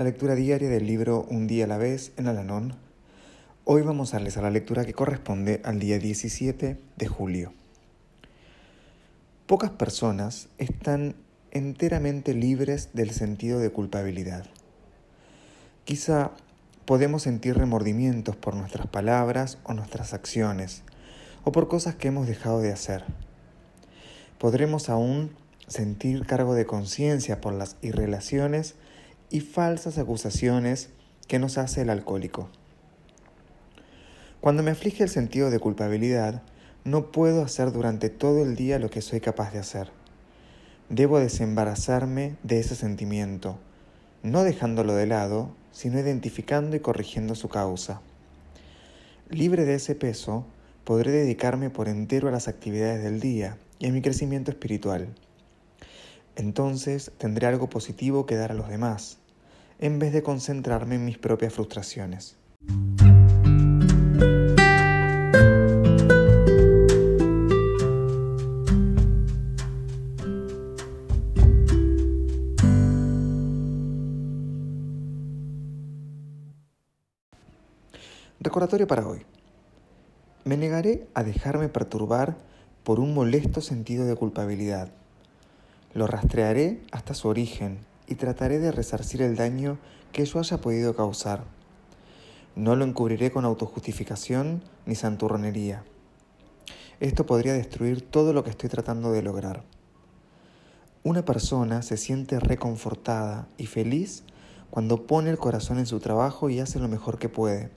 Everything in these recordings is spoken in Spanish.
la lectura diaria del libro Un día a la vez en Alanón Hoy vamos a realizar la lectura que corresponde al día 17 de julio. Pocas personas están enteramente libres del sentido de culpabilidad. Quizá podemos sentir remordimientos por nuestras palabras o nuestras acciones, o por cosas que hemos dejado de hacer. Podremos aún sentir cargo de conciencia por las irrelaciones y falsas acusaciones que nos hace el alcohólico. Cuando me aflige el sentido de culpabilidad, no puedo hacer durante todo el día lo que soy capaz de hacer. Debo desembarazarme de ese sentimiento, no dejándolo de lado, sino identificando y corrigiendo su causa. Libre de ese peso, podré dedicarme por entero a las actividades del día y a mi crecimiento espiritual. Entonces tendré algo positivo que dar a los demás, en vez de concentrarme en mis propias frustraciones. Recordatorio para hoy. Me negaré a dejarme perturbar por un molesto sentido de culpabilidad. Lo rastrearé hasta su origen y trataré de resarcir el daño que yo haya podido causar. No lo encubriré con autojustificación ni santurronería. Esto podría destruir todo lo que estoy tratando de lograr. Una persona se siente reconfortada y feliz cuando pone el corazón en su trabajo y hace lo mejor que puede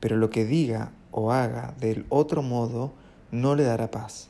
pero lo que diga o haga del otro modo no le dará paz.